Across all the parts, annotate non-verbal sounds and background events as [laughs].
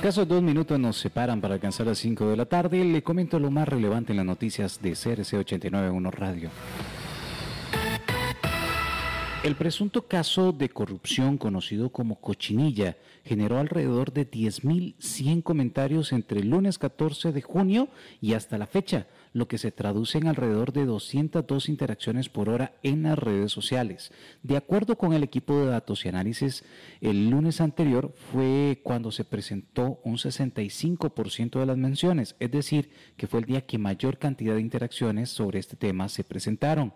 Escasos dos minutos nos separan para alcanzar las 5 de la tarde. Le comento lo más relevante en las noticias de CRC 891 Radio. El presunto caso de corrupción conocido como cochinilla generó alrededor de 10.100 comentarios entre el lunes 14 de junio y hasta la fecha lo que se traduce en alrededor de 202 interacciones por hora en las redes sociales. De acuerdo con el equipo de datos y análisis, el lunes anterior fue cuando se presentó un 65% de las menciones, es decir, que fue el día que mayor cantidad de interacciones sobre este tema se presentaron.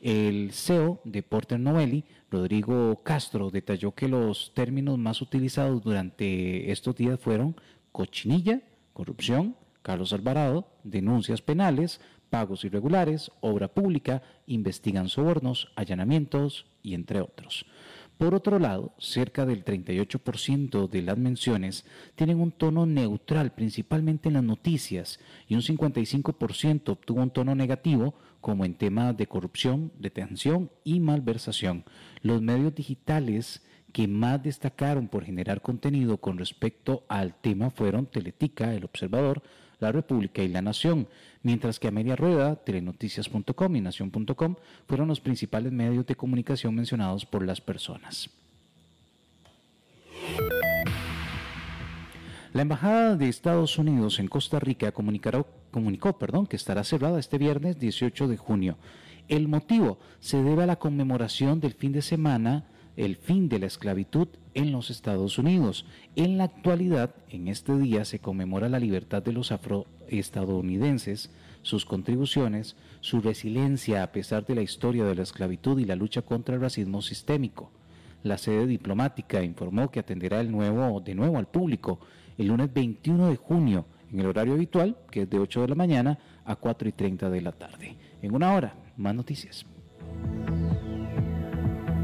El CEO de Porter Novelli, Rodrigo Castro, detalló que los términos más utilizados durante estos días fueron cochinilla, corrupción, Carlos Alvarado, denuncias penales, pagos irregulares, obra pública, investigan sobornos, allanamientos y entre otros. Por otro lado, cerca del 38% de las menciones tienen un tono neutral, principalmente en las noticias, y un 55% obtuvo un tono negativo, como en temas de corrupción, detención y malversación. Los medios digitales que más destacaron por generar contenido con respecto al tema fueron Teletica, El Observador, la República y La Nación, mientras que Amelia Rueda, telenoticias.com y nación.com fueron los principales medios de comunicación mencionados por las personas. La Embajada de Estados Unidos en Costa Rica comunicó perdón, que estará cerrada este viernes 18 de junio. El motivo se debe a la conmemoración del fin de semana el fin de la esclavitud en los Estados Unidos. En la actualidad, en este día se conmemora la libertad de los afroestadounidenses, sus contribuciones, su resiliencia a pesar de la historia de la esclavitud y la lucha contra el racismo sistémico. La sede diplomática informó que atenderá el nuevo, de nuevo al público el lunes 21 de junio en el horario habitual, que es de 8 de la mañana a 4 y 30 de la tarde. En una hora, más noticias.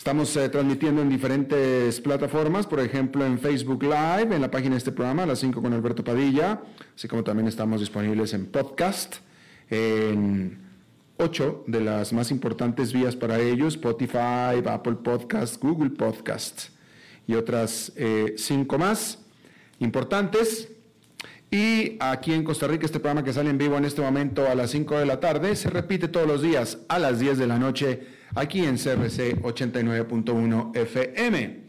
Estamos eh, transmitiendo en diferentes plataformas, por ejemplo en Facebook Live, en la página de este programa, a las 5 con Alberto Padilla, así como también estamos disponibles en podcast, en ocho de las más importantes vías para ellos, Spotify, Apple Podcast, Google Podcast y otras eh, cinco más importantes. Y aquí en Costa Rica, este programa que sale en vivo en este momento a las 5 de la tarde, se repite todos los días a las 10 de la noche aquí en CRC 89.1 FM.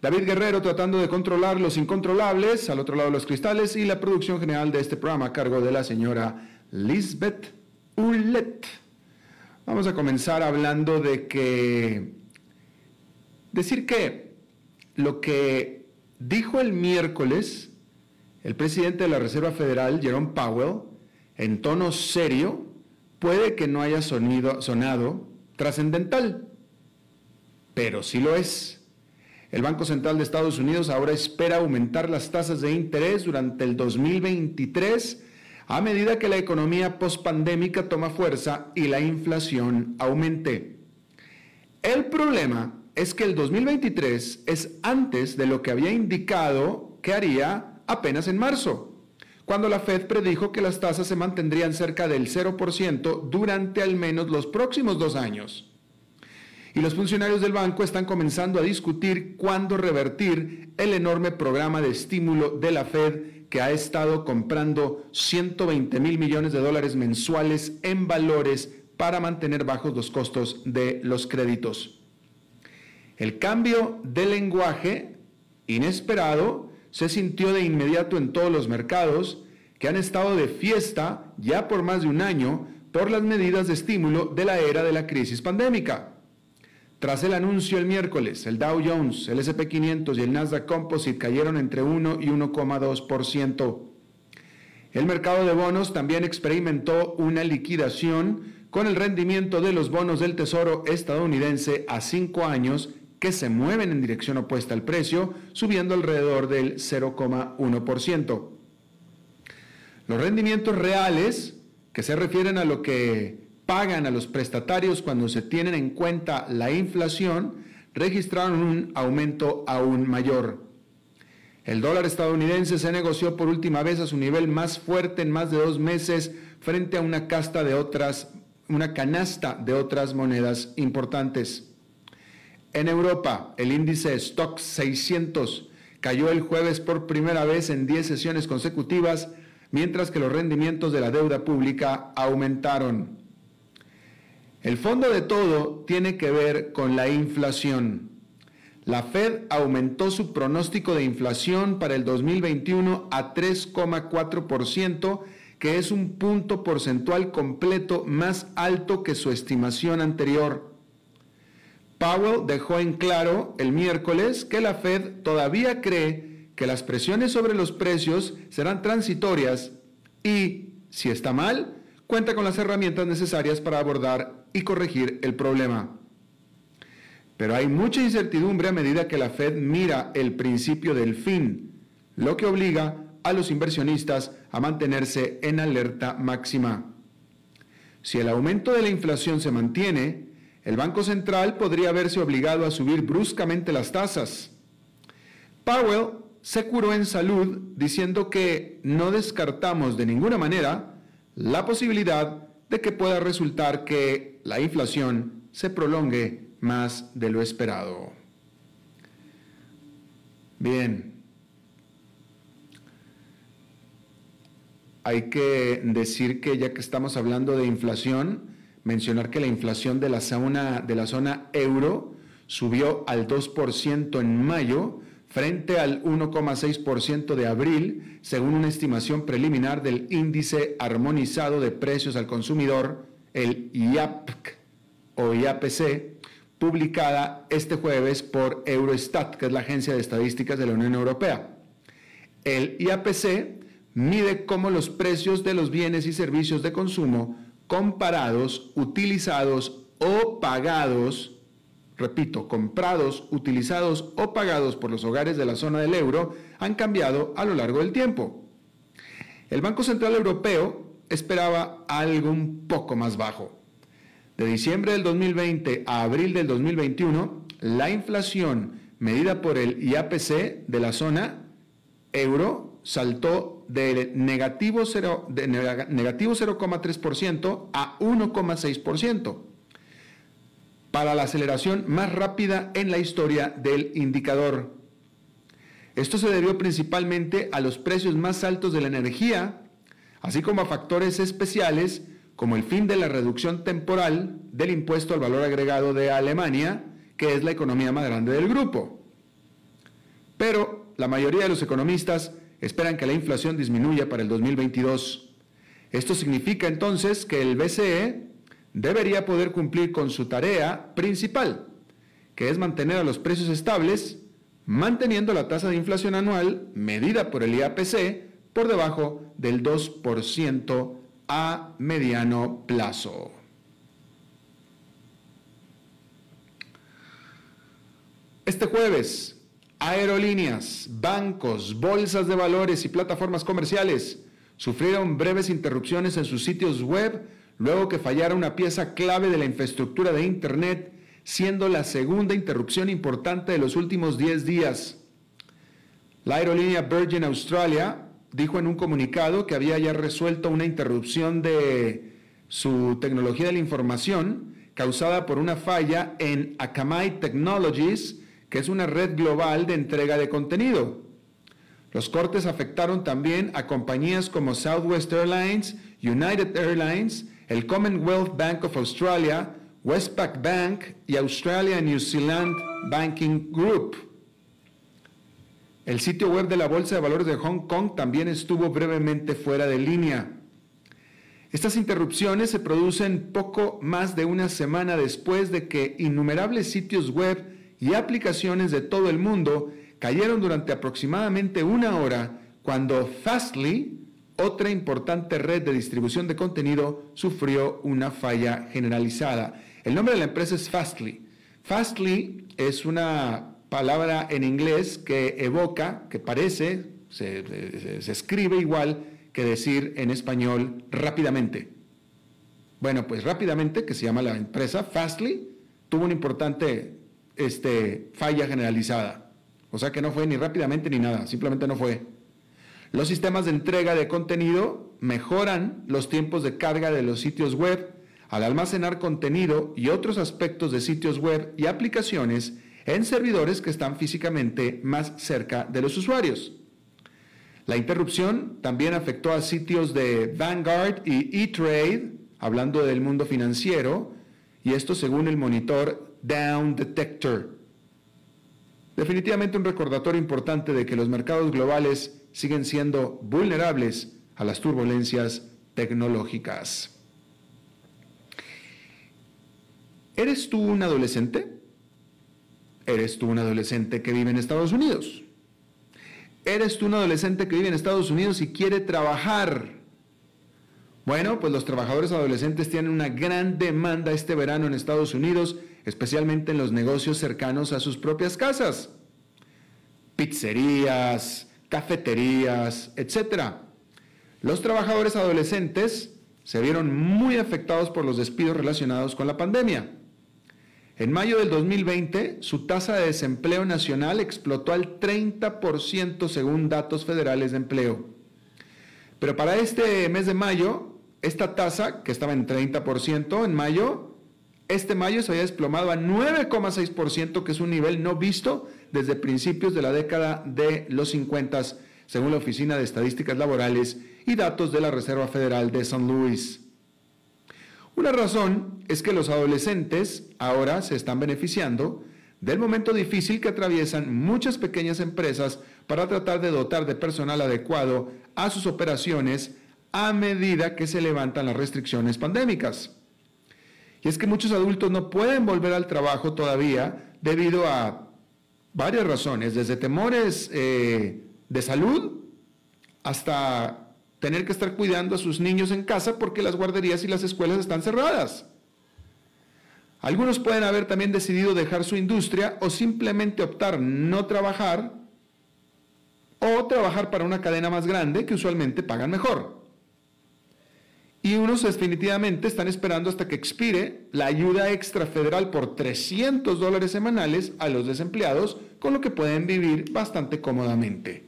David Guerrero tratando de controlar los incontrolables, al otro lado de los cristales, y la producción general de este programa a cargo de la señora Lisbeth Ulet. Vamos a comenzar hablando de que, decir que lo que dijo el miércoles el presidente de la Reserva Federal, Jerome Powell, en tono serio, puede que no haya sonido, sonado trascendental, pero sí lo es. El Banco Central de Estados Unidos ahora espera aumentar las tasas de interés durante el 2023 a medida que la economía pospandémica toma fuerza y la inflación aumente. El problema es que el 2023 es antes de lo que había indicado que haría apenas en marzo, cuando la Fed predijo que las tasas se mantendrían cerca del 0% durante al menos los próximos dos años. Y los funcionarios del banco están comenzando a discutir cuándo revertir el enorme programa de estímulo de la Fed que ha estado comprando 120 mil millones de dólares mensuales en valores para mantener bajos los costos de los créditos. El cambio de lenguaje inesperado se sintió de inmediato en todos los mercados que han estado de fiesta ya por más de un año por las medidas de estímulo de la era de la crisis pandémica. Tras el anuncio el miércoles, el Dow Jones, el SP500 y el Nasdaq Composite cayeron entre 1 y 1,2%. El mercado de bonos también experimentó una liquidación con el rendimiento de los bonos del Tesoro estadounidense a cinco años que se mueven en dirección opuesta al precio, subiendo alrededor del 0,1%. Los rendimientos reales, que se refieren a lo que pagan a los prestatarios cuando se tienen en cuenta la inflación, registraron un aumento aún mayor. El dólar estadounidense se negoció por última vez a su nivel más fuerte en más de dos meses frente a una otras, una canasta de otras monedas importantes. En Europa, el índice Stock 600 cayó el jueves por primera vez en 10 sesiones consecutivas, mientras que los rendimientos de la deuda pública aumentaron. El fondo de todo tiene que ver con la inflación. La Fed aumentó su pronóstico de inflación para el 2021 a 3,4%, que es un punto porcentual completo más alto que su estimación anterior. Powell dejó en claro el miércoles que la Fed todavía cree que las presiones sobre los precios serán transitorias y, si está mal, cuenta con las herramientas necesarias para abordar y corregir el problema. Pero hay mucha incertidumbre a medida que la Fed mira el principio del fin, lo que obliga a los inversionistas a mantenerse en alerta máxima. Si el aumento de la inflación se mantiene, el Banco Central podría verse obligado a subir bruscamente las tasas. Powell se curó en salud diciendo que no descartamos de ninguna manera la posibilidad de que pueda resultar que la inflación se prolongue más de lo esperado. Bien. Hay que decir que ya que estamos hablando de inflación, mencionar que la inflación de la zona, euro subió al 2% en mayo frente al 1,6% de abril, según una estimación preliminar del índice armonizado de precios al consumidor, el IAPC o IAPC, publicada este jueves por Eurostat, que es la agencia de estadísticas de la Unión Europea. El IAPC mide cómo los precios de los bienes y servicios de consumo comparados, utilizados o pagados, repito, comprados, utilizados o pagados por los hogares de la zona del euro han cambiado a lo largo del tiempo. El Banco Central Europeo esperaba algo un poco más bajo. De diciembre del 2020 a abril del 2021, la inflación medida por el IAPC de la zona euro saltó de negativo 0,3% a 1,6%, para la aceleración más rápida en la historia del indicador. Esto se debió principalmente a los precios más altos de la energía, así como a factores especiales como el fin de la reducción temporal del impuesto al valor agregado de Alemania, que es la economía más grande del grupo. Pero la mayoría de los economistas esperan que la inflación disminuya para el 2022. Esto significa entonces que el BCE debería poder cumplir con su tarea principal, que es mantener a los precios estables, manteniendo la tasa de inflación anual medida por el IAPC por debajo del 2% a mediano plazo. Este jueves, aerolíneas, bancos, bolsas de valores y plataformas comerciales sufrieron breves interrupciones en sus sitios web luego que fallara una pieza clave de la infraestructura de Internet, siendo la segunda interrupción importante de los últimos 10 días. La aerolínea Virgin Australia dijo en un comunicado que había ya resuelto una interrupción de su tecnología de la información causada por una falla en Akamai Technologies, que es una red global de entrega de contenido. Los cortes afectaron también a compañías como Southwest Airlines, United Airlines, el Commonwealth Bank of Australia, Westpac Bank y Australia New Zealand Banking Group. El sitio web de la Bolsa de Valores de Hong Kong también estuvo brevemente fuera de línea. Estas interrupciones se producen poco más de una semana después de que innumerables sitios web y aplicaciones de todo el mundo cayeron durante aproximadamente una hora cuando Fastly, otra importante red de distribución de contenido, sufrió una falla generalizada. El nombre de la empresa es Fastly. Fastly es una palabra en inglés que evoca, que parece, se, escribe igual que decir en español rápidamente. Bueno, pues rápidamente, que se llama la empresa Fastly, tuvo una importante este, falla generalizada. O sea que no fue ni rápidamente ni nada, simplemente no fue. Los sistemas de entrega de contenido mejoran los tiempos de carga de los sitios web al almacenar contenido y otros aspectos de sitios web y aplicaciones en servidores que están físicamente más cerca de los usuarios. La interrupción también afectó a sitios de Vanguard y E-Trade, hablando del mundo financiero, y esto según el monitor Down Detector. Definitivamente un recordatorio importante de que los mercados globales siguen siendo vulnerables a las turbulencias tecnológicas. ¿Eres tú un adolescente? ¿Eres tú un adolescente que vive en Estados Unidos? ¿Eres tú un adolescente que vive en Estados Unidos y quiere trabajar? Bueno, pues los trabajadores adolescentes tienen una gran demanda este verano en Estados Unidos, especialmente en los negocios cercanos a sus propias casas. Pizzerías, cafeterías, etc. Los trabajadores adolescentes se vieron muy afectados por los despidos relacionados con la pandemia. En mayo del 2020, su tasa de desempleo nacional explotó al 30% según datos federales de empleo. Pero para este mes de mayo, esta tasa, que estaba en 30% en mayo, este mayo se había desplomado a 9,6%, que es un nivel no visto desde principios de la década de los 50, según la Oficina de Estadísticas Laborales y datos de la Reserva Federal de San Luis. Una razón es que los adolescentes ahora se están beneficiando del momento difícil que atraviesan muchas pequeñas empresas para tratar de dotar de personal adecuado a sus operaciones a medida que se levantan las restricciones pandémicas. Y es que muchos adultos no pueden volver al trabajo todavía debido a varias razones, desde temores eh, de salud hasta tener que estar cuidando a sus niños en casa porque las guarderías y las escuelas están cerradas. Algunos pueden haber también decidido dejar su industria o simplemente optar no trabajar o trabajar para una cadena más grande que usualmente pagan mejor. Y unos definitivamente están esperando hasta que expire la ayuda extra federal por 300 dólares semanales a los desempleados, con lo que pueden vivir bastante cómodamente.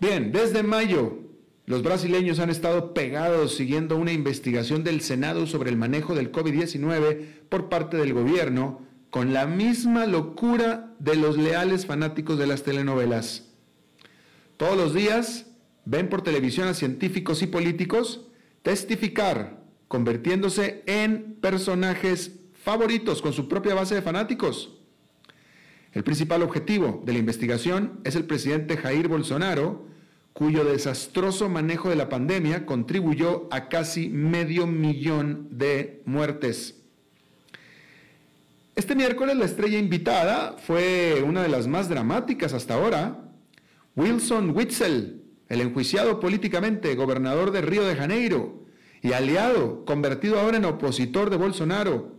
Bien, desde mayo los brasileños han estado pegados siguiendo una investigación del Senado sobre el manejo del COVID-19 por parte del gobierno con la misma locura de los leales fanáticos de las telenovelas. Todos los días ven por televisión a científicos y políticos testificar, convirtiéndose en personajes favoritos con su propia base de fanáticos. El principal objetivo de la investigación es el presidente Jair Bolsonaro, cuyo desastroso manejo de la pandemia contribuyó a casi medio millón de muertes. Este miércoles la estrella invitada fue una de las más dramáticas hasta ahora. Wilson Witzel, el enjuiciado políticamente gobernador de Río de Janeiro y aliado, convertido ahora en opositor de Bolsonaro,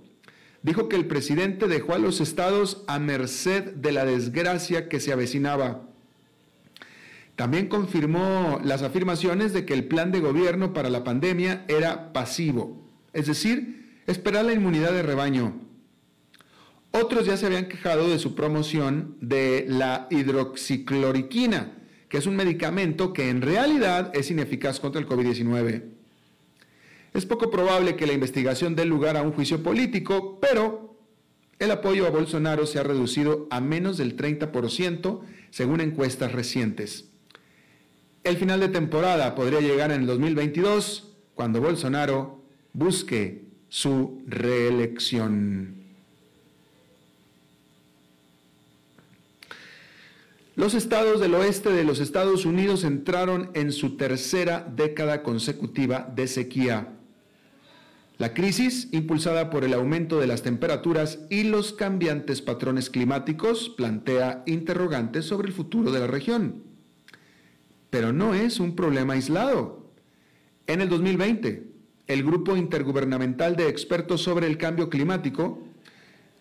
dijo que el presidente dejó a los estados a merced de la desgracia que se avecinaba. También confirmó las afirmaciones de que el plan de gobierno para la pandemia era pasivo, es decir, esperar la inmunidad de rebaño. Otros ya se habían quejado de su promoción de la hidroxicloroquina, que es un medicamento que en realidad es ineficaz contra el COVID-19. Es poco probable que la investigación dé lugar a un juicio político, pero el apoyo a Bolsonaro se ha reducido a menos del 30% según encuestas recientes. El final de temporada podría llegar en el 2022 cuando Bolsonaro busque su reelección. Los estados del oeste de los Estados Unidos entraron en su tercera década consecutiva de sequía. La crisis, impulsada por el aumento de las temperaturas y los cambiantes patrones climáticos, plantea interrogantes sobre el futuro de la región. Pero no es un problema aislado. En el 2020, el Grupo Intergubernamental de Expertos sobre el Cambio Climático,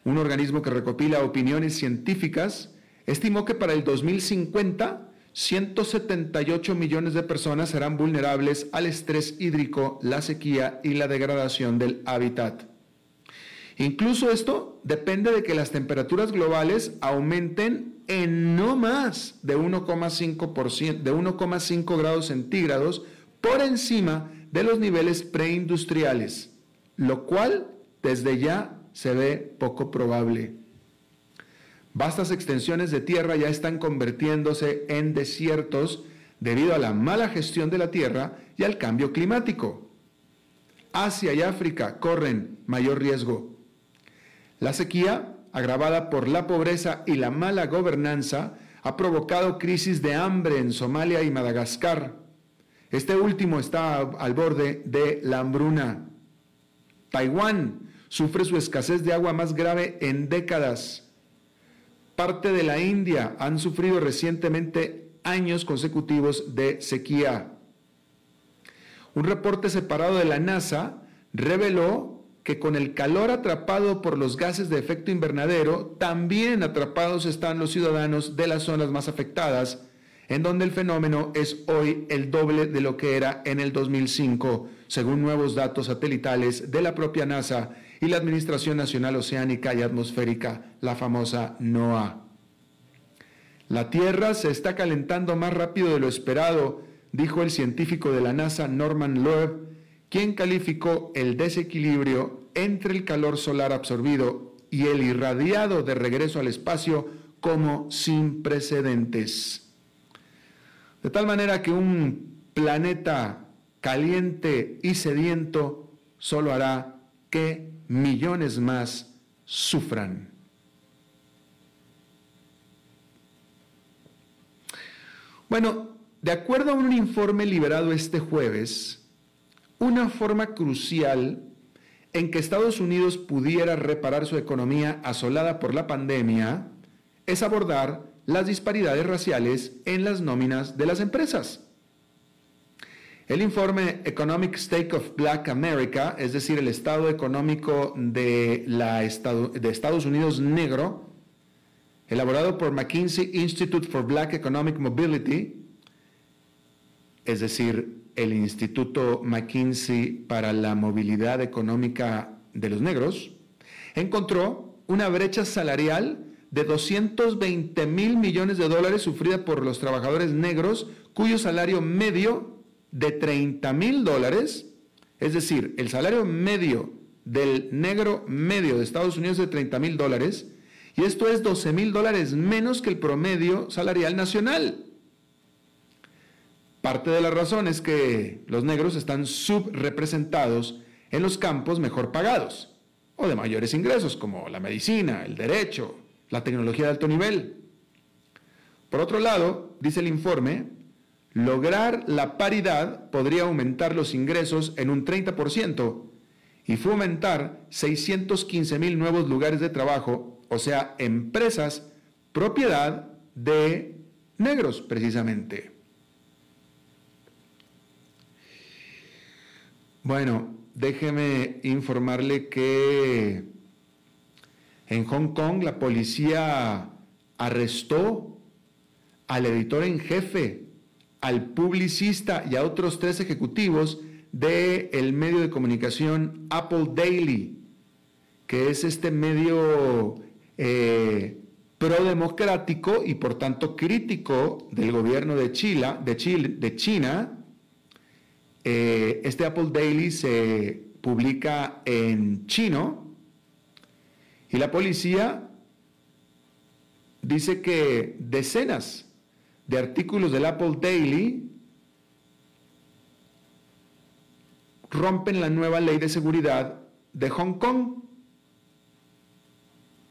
un organismo que recopila opiniones científicas, estimó que para el 2050 178 millones de personas serán vulnerables al estrés hídrico, la sequía y la degradación del hábitat. Incluso esto depende de que las temperaturas globales aumenten en no más de 1,5 de 1,5 grados centígrados por encima de los niveles preindustriales, lo cual desde ya se ve poco probable. Vastas extensiones de tierra ya están convirtiéndose en desiertos debido a la mala gestión de la tierra y al cambio climático. Asia y África corren mayor riesgo. La sequía, agravada por la pobreza y la mala gobernanza, ha provocado crisis de hambre en Somalia y Madagascar. Este último está al borde de la hambruna. Taiwán sufre su escasez de agua más grave en décadas parte de la India han sufrido recientemente años consecutivos de sequía. Un reporte separado de la NASA reveló que con el calor atrapado por los gases de efecto invernadero, también atrapados están los ciudadanos de las zonas más afectadas, en donde el fenómeno es hoy el doble de lo que era en el 2005, según nuevos datos satelitales de la propia NASA y la Administración Nacional Oceánica y Atmosférica, la famosa NOAA. La Tierra se está calentando más rápido de lo esperado, dijo el científico de la NASA Norman Loeb, quien calificó el desequilibrio entre el calor solar absorbido y el irradiado de regreso al espacio como sin precedentes. De tal manera que un planeta caliente y sediento solo hará que millones más sufran. Bueno, de acuerdo a un informe liberado este jueves, una forma crucial en que Estados Unidos pudiera reparar su economía asolada por la pandemia es abordar las disparidades raciales en las nóminas de las empresas. El informe Economic State of Black America, es decir, el estado económico de, la de Estados Unidos negro, elaborado por McKinsey Institute for Black Economic Mobility, es decir, el Instituto McKinsey para la Movilidad Económica de los Negros, encontró una brecha salarial de 220 mil millones de dólares sufrida por los trabajadores negros cuyo salario medio de 30 mil dólares, es decir, el salario medio del negro medio de Estados Unidos de 30 mil dólares y esto es 12 mil dólares menos que el promedio salarial nacional. Parte de la razón es que los negros están subrepresentados en los campos mejor pagados o de mayores ingresos, como la medicina, el derecho, la tecnología de alto nivel. Por otro lado, dice el informe, lograr la paridad podría aumentar los ingresos en un 30% y fomentar 615 mil nuevos lugares de trabajo, o sea, empresas propiedad de negros precisamente. Bueno, déjeme informarle que en Hong Kong la policía arrestó al editor en jefe, al publicista y a otros tres ejecutivos del el medio de comunicación Apple Daily, que es este medio eh, pro-democrático y por tanto crítico del gobierno de, Chile, de, de China, eh, este Apple Daily se publica en chino y la policía dice que decenas de artículos del Apple Daily rompen la nueva ley de seguridad de Hong Kong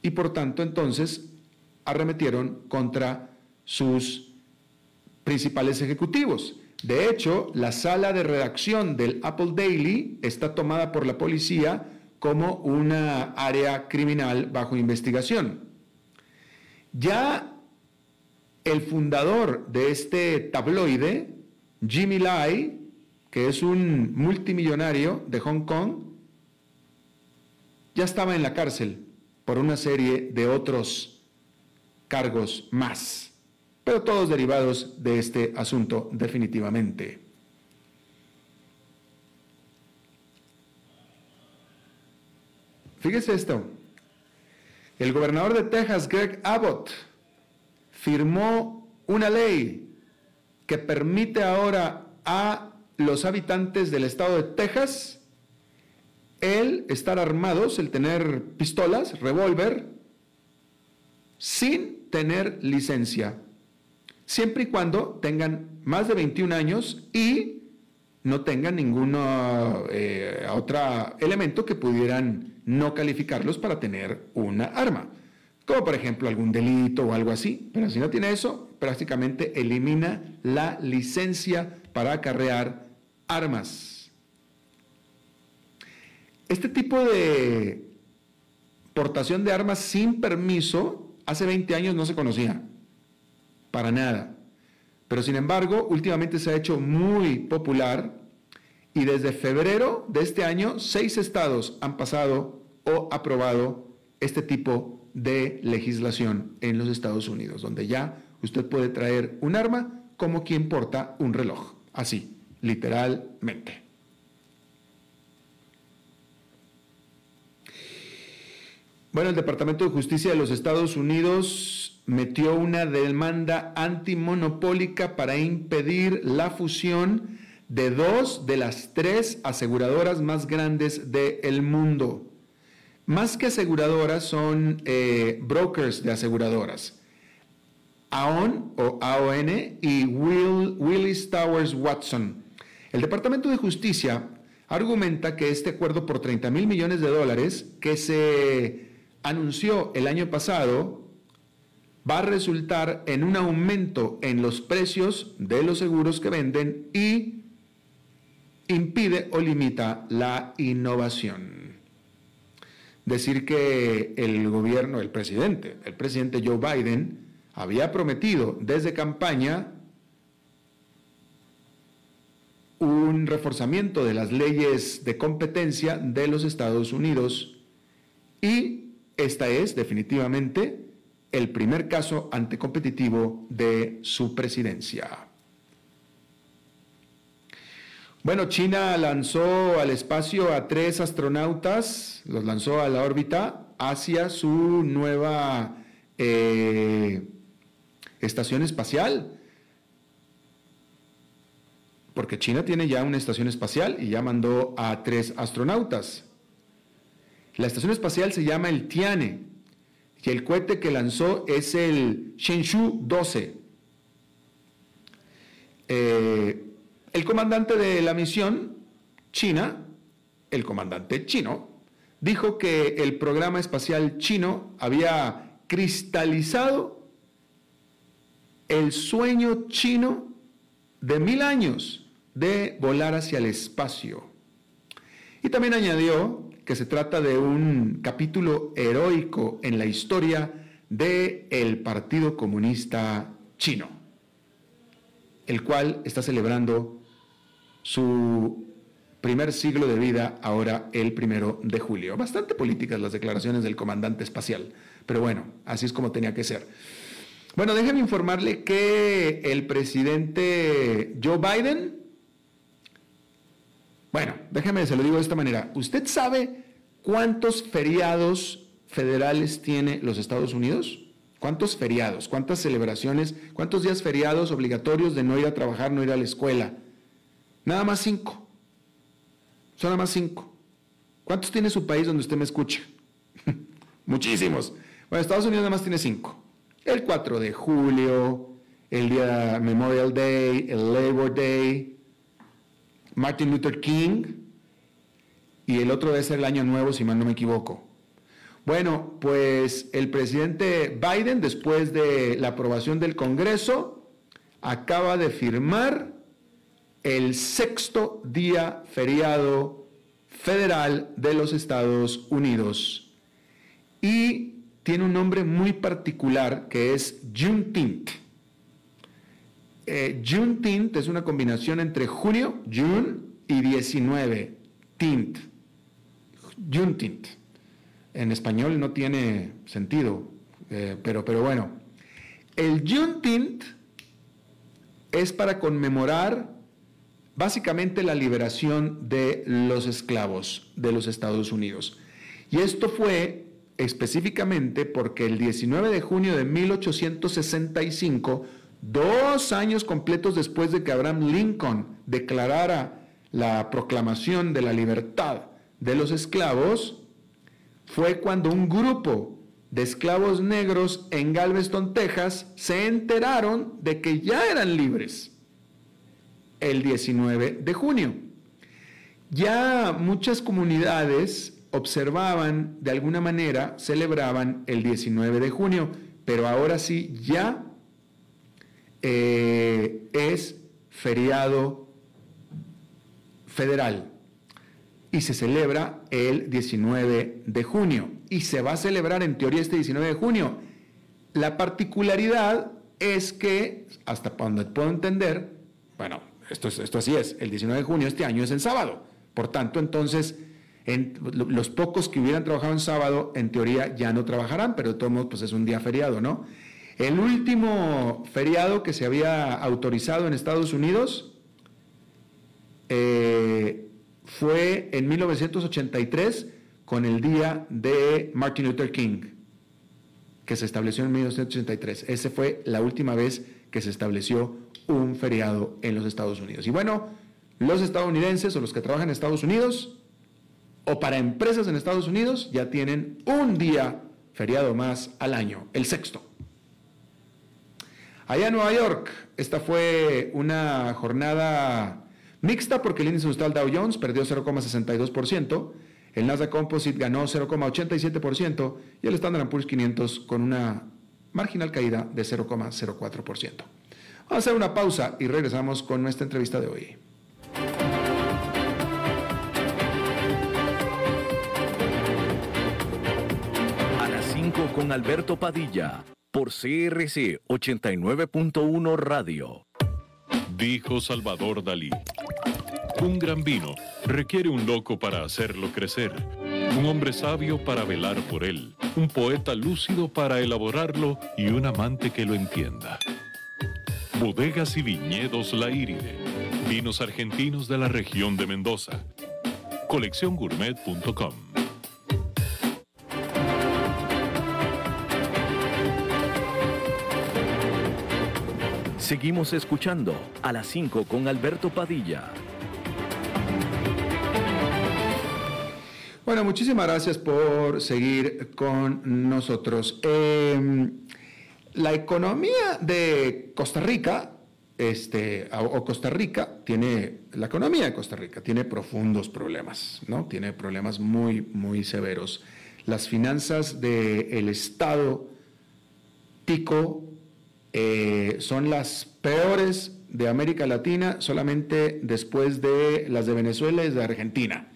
y por tanto entonces arremetieron contra sus principales ejecutivos. De hecho, la sala de redacción del Apple Daily está tomada por la policía como una área criminal bajo investigación. Ya el fundador de este tabloide, Jimmy Lai, que es un multimillonario de Hong Kong, ya estaba en la cárcel por una serie de otros cargos más pero todos derivados de este asunto definitivamente. Fíjese esto. El gobernador de Texas, Greg Abbott, firmó una ley que permite ahora a los habitantes del estado de Texas el estar armados, el tener pistolas, revólver, sin tener licencia siempre y cuando tengan más de 21 años y no tengan ningún eh, otro elemento que pudieran no calificarlos para tener una arma, como por ejemplo algún delito o algo así. Pero si no tiene eso, prácticamente elimina la licencia para acarrear armas. Este tipo de portación de armas sin permiso hace 20 años no se conocía para nada. Pero sin embargo, últimamente se ha hecho muy popular y desde febrero de este año, seis estados han pasado o aprobado este tipo de legislación en los Estados Unidos, donde ya usted puede traer un arma como quien porta un reloj, así, literalmente. Bueno, el Departamento de Justicia de los Estados Unidos metió una demanda antimonopólica para impedir la fusión de dos de las tres aseguradoras más grandes del mundo. Más que aseguradoras son eh, brokers de aseguradoras. AON o AON y Willis Towers Watson. El Departamento de Justicia argumenta que este acuerdo por 30 mil millones de dólares que se anunció el año pasado va a resultar en un aumento en los precios de los seguros que venden y impide o limita la innovación. Decir que el gobierno, el presidente, el presidente Joe Biden, había prometido desde campaña un reforzamiento de las leyes de competencia de los Estados Unidos y esta es definitivamente el primer caso anticompetitivo de su presidencia. Bueno, China lanzó al espacio a tres astronautas, los lanzó a la órbita hacia su nueva eh, estación espacial, porque China tiene ya una estación espacial y ya mandó a tres astronautas. La estación espacial se llama el Tiane y el cohete que lanzó es el Shenzhou 12. Eh, el comandante de la misión, China, el comandante chino, dijo que el programa espacial chino había cristalizado el sueño chino de mil años de volar hacia el espacio. Y también añadió que se trata de un capítulo heroico en la historia del el Partido Comunista Chino, el cual está celebrando su primer siglo de vida ahora el primero de julio. Bastante políticas las declaraciones del comandante espacial, pero bueno, así es como tenía que ser. Bueno, déjeme informarle que el presidente Joe Biden, bueno, déjeme, se lo digo de esta manera, ¿usted sabe cuántos feriados federales tiene los Estados Unidos? ¿Cuántos feriados? ¿Cuántas celebraciones? ¿Cuántos días feriados obligatorios de no ir a trabajar, no ir a la escuela? Nada más cinco. Son nada más cinco. ¿Cuántos tiene su país donde usted me escucha? [laughs] Muchísimos. Bueno, Estados Unidos nada más tiene cinco el 4 de julio, el día Memorial Day, el Labor Day, Martin Luther King y el otro debe ser el Año Nuevo, si mal no me equivoco. Bueno, pues el presidente Biden, después de la aprobación del Congreso, acaba de firmar el sexto día feriado federal de los Estados Unidos. Y tiene un nombre muy particular que es Juneteenth. Eh, es una combinación entre junio, June, y 19, Tint. Juneteenth. En español no tiene sentido, eh, pero, pero bueno. El Juneteenth es para conmemorar básicamente la liberación de los esclavos de los Estados Unidos. Y esto fue específicamente porque el 19 de junio de 1865, dos años completos después de que Abraham Lincoln declarara la proclamación de la libertad de los esclavos, fue cuando un grupo de esclavos negros en Galveston, Texas, se enteraron de que ya eran libres el 19 de junio. Ya muchas comunidades observaban, de alguna manera, celebraban el 19 de junio, pero ahora sí ya eh, es feriado federal y se celebra el 19 de junio y se va a celebrar en teoría este 19 de junio. La particularidad es que, hasta donde puedo entender, bueno, esto, esto así es, el 19 de junio este año es el sábado, por tanto entonces los pocos que hubieran trabajado en sábado, en teoría ya no trabajarán, pero de todos modos, pues es un día feriado, ¿no? El último feriado que se había autorizado en Estados Unidos eh, fue en 1983 con el día de Martin Luther King, que se estableció en 1983. Esa fue la última vez que se estableció un feriado en los Estados Unidos. Y bueno, los estadounidenses o los que trabajan en Estados Unidos o para empresas en Estados Unidos ya tienen un día feriado más al año, el sexto. Allá en Nueva York, esta fue una jornada mixta porque el índice industrial Dow Jones perdió 0,62%, el Nasdaq Composite ganó 0,87% y el Standard Poor's 500 con una marginal caída de 0,04%. Vamos a hacer una pausa y regresamos con nuestra entrevista de hoy. con Alberto Padilla por CRC 89.1 Radio. Dijo Salvador Dalí. Un gran vino requiere un loco para hacerlo crecer, un hombre sabio para velar por él, un poeta lúcido para elaborarlo y un amante que lo entienda. Bodegas y viñedos La Iride, vinos argentinos de la región de Mendoza. Colecciongourmet.com Seguimos escuchando a las 5 con Alberto Padilla. Bueno, muchísimas gracias por seguir con nosotros. Em, la economía de Costa Rica, este, o Costa Rica, tiene, la economía de Costa Rica tiene profundos problemas, ¿no? Tiene problemas muy, muy severos. Las finanzas del Estado tico eh, son las peores de América Latina solamente después de las de Venezuela y de Argentina.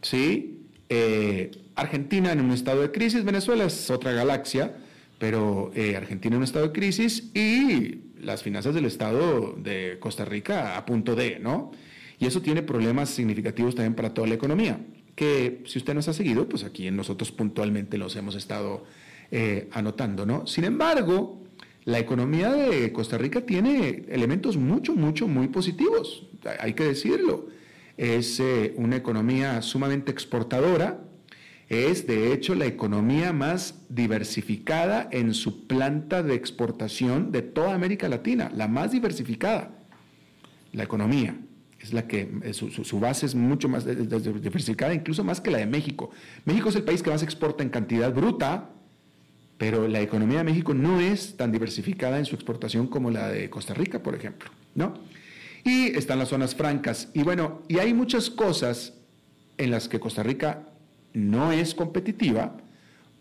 ¿Sí? Eh, Argentina en un estado de crisis, Venezuela es otra galaxia, pero eh, Argentina en un estado de crisis y las finanzas del Estado de Costa Rica a punto de, ¿no? Y eso tiene problemas significativos también para toda la economía, que si usted nos ha seguido, pues aquí nosotros puntualmente los hemos estado eh, anotando, ¿no? Sin embargo, la economía de Costa Rica tiene elementos mucho, mucho, muy positivos, hay que decirlo. Es eh, una economía sumamente exportadora, es de hecho la economía más diversificada en su planta de exportación de toda América Latina, la más diversificada, la economía. Es la que eh, su, base es mucho más diversificada, incluso más que la de México. México es el país que más exporta en cantidad bruta, pero la economía de México no es tan diversificada en su exportación como la de Costa Rica, por ejemplo, ¿no? Y están las zonas francas. Y bueno, y hay muchas cosas en las que Costa Rica no es competitiva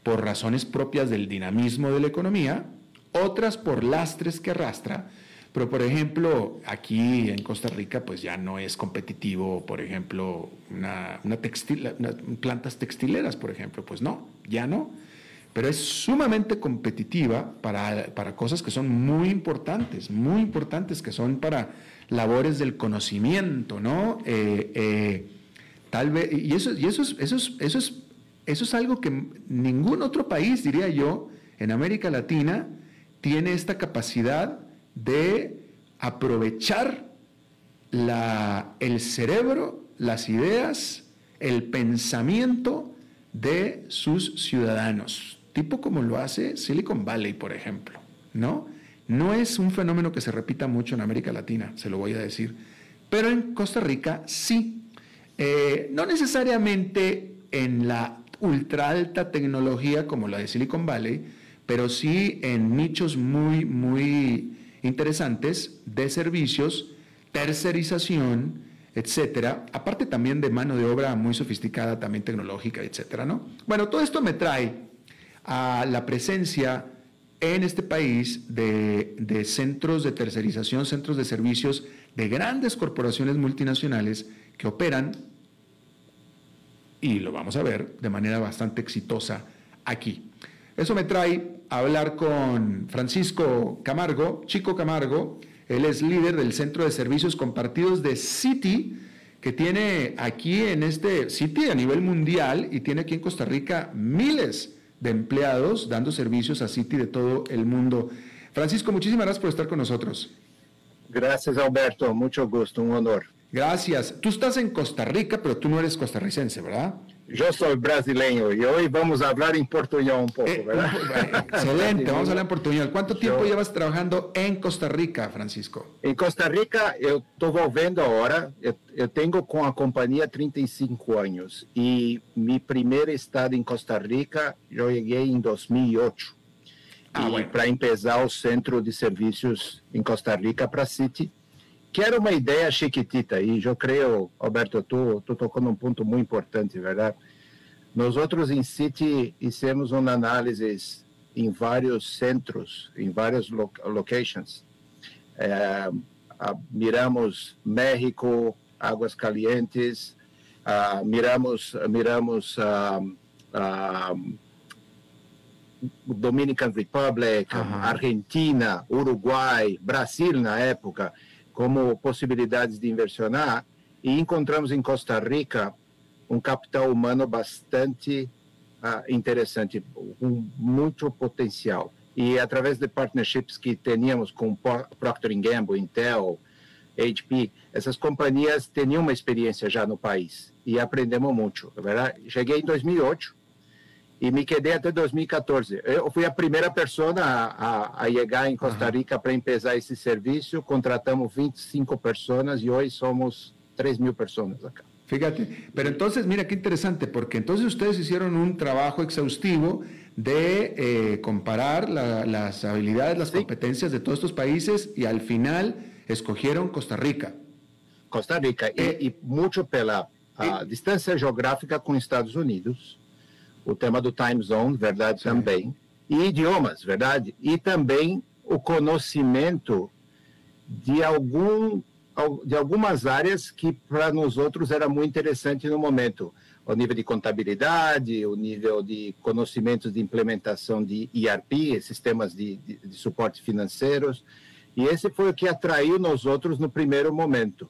por razones propias del dinamismo de la economía, otras por lastres que arrastra, pero por ejemplo, aquí en Costa Rica pues ya no es competitivo, por ejemplo, una, textil, plantas textileras, por ejemplo, pues no, ya no. Pero es sumamente competitiva para, cosas que son muy importantes, muy importantes, que son para labores del conocimiento, ¿no? Eh, eh, tal vez, y, eso, y eso, es, eso, eso, es, eso es algo que ningún otro país, diría yo, en América Latina, tiene esta capacidad de aprovechar la, el cerebro, las ideas, el pensamiento de sus ciudadanos tipo como lo hace Silicon Valley, por ejemplo, ¿no? No es un fenómeno que se repita mucho en América Latina, se lo voy a decir, pero en Costa Rica sí. Eh, no necesariamente en la ultra alta tecnología como la de Silicon Valley, pero sí en nichos muy, muy interesantes de servicios, tercerización, etcétera, aparte también de mano de obra muy sofisticada, también tecnológica, etcétera, ¿no? Bueno, todo esto me trae a la presencia en este país de, centros de tercerización, centros de servicios de grandes corporaciones multinacionales que operan, y lo vamos a ver de manera bastante exitosa aquí. Eso me trae a hablar con Francisco Camargo, Chico Camargo, él es líder del Centro de Servicios Compartidos de City, que tiene aquí en este City a nivel mundial y tiene aquí en Costa Rica miles de empleados dando servicios a City de todo el mundo. Francisco, muchísimas gracias por estar con nosotros. Gracias, Alberto. Mucho gusto, un honor. Gracias. Tú estás en Costa Rica, pero tú no eres costarricense, ¿verdad? Yo soy brasileño y hoy vamos a hablar en portugués un poco, eh, ¿verdad? Excelente, vamos a hablar en portugués. ¿Cuánto tiempo llevas trabajando en Costa Rica, Francisco? En Costa Rica, yo estoy volviendo ahora. Yo, tengo con la compañía 35 años y mi primer estado en Costa Rica, yo llegué en 2008. Ah, y para empezar el centro de servicios en Costa Rica para City que era uma ideia chiquitita, e eu creio, Alberto, tu, tu tocou num ponto muito importante, verdade? Nós outros em City fizemos uma análise em vários centros, em várias lo locations. É, a, miramos México, Águas Calientes, a, miramos, miramos a, Dominican Republic, Argentina, Uruguai, Brasil na época como possibilidades de inversionar e encontramos em Costa Rica um capital humano bastante uh, interessante, com muito potencial. E através de partnerships que teníamos com Procter Gamble, Intel, HP, essas companhias tinham uma experiência já no país e aprendemos muito. É verdade? Cheguei em 2008 e me quedei até 2014. Eu fui a primeira pessoa a, a, chegar em Costa Rica para empezar esse serviço. Contratamos 25 pessoas e hoje somos 3 mil pessoas acá. Fíjate, pero entonces, mira qué interesante, porque entonces ustedes hicieron un trabajo exhaustivo de eh, comparar las habilidades, las competencias de todos estos países y al final escogieron Costa Rica. Costa Rica, eh, y, mucho pela distancia geográfica con Estados Unidos, o tema do time zone, verdade também, e idiomas, verdade, e também o conhecimento de algum de algumas áreas que para nós outros era muito interessante no momento. O nível de contabilidade, o nível de conhecimentos de implementação de ERP, sistemas de, de, de suporte financeiros. E esse foi o que atraiu nós outros no primeiro momento.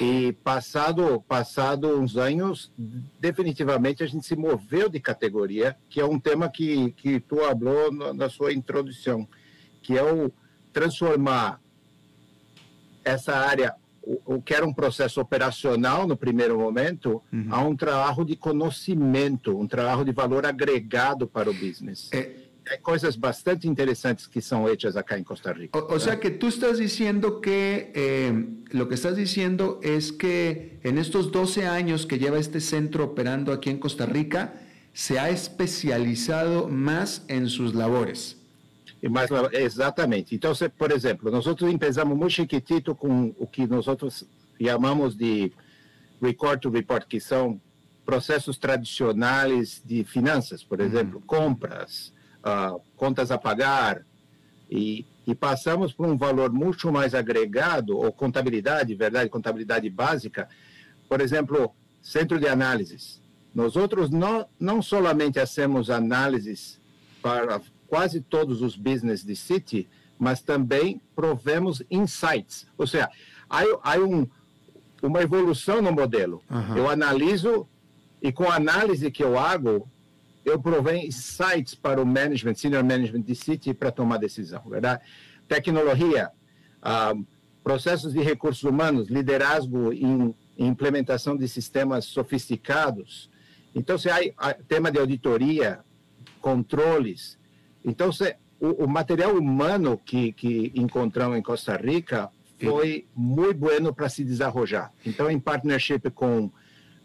E passado, passado uns anos, definitivamente a gente se moveu de categoria, que é um tema que, que tu falou na sua introdução, que é o transformar essa área, o, o que era um processo operacional no primeiro momento, uhum. a um trabalho de conhecimento, um trabalho de valor agregado para o business. É, hay cosas bastante interesantes que son hechas acá en Costa Rica. O, sea que tú estás diciendo que eh, lo que estás diciendo es que en estos 12 años que lleva este centro operando aquí en Costa Rica, se ha especializado más en sus labores. Mais, exatamente. Então, por exemplo, nós empezamos muito chiquitito com o que nós chamamos de record to report, que são processos tradicionais de finanças, por exemplo, compras, uh, contas a pagar, e, e, passamos por um valor muito mais agregado, ou contabilidade, verdade, contabilidade básica, por exemplo, centro de análises. Nós outros não, não somente hacemos análises para quase todos os business de City, mas também provemos insights. Ou seja, há, há um, uma evolução no modelo. Uhum. Eu analiso e com a análise que eu hago, eu provei insights para o management, senior management de City para tomar decisão, verdade? Tecnologia, ah, processos de recursos humanos, liderazgo em, em, implementação de sistemas sofisticados. Então, se há tema de auditoria, controles. Então, se, o, o material humano que, que encontramos em Costa Rica foi muito bueno para se desenvolver. Então, em partnership com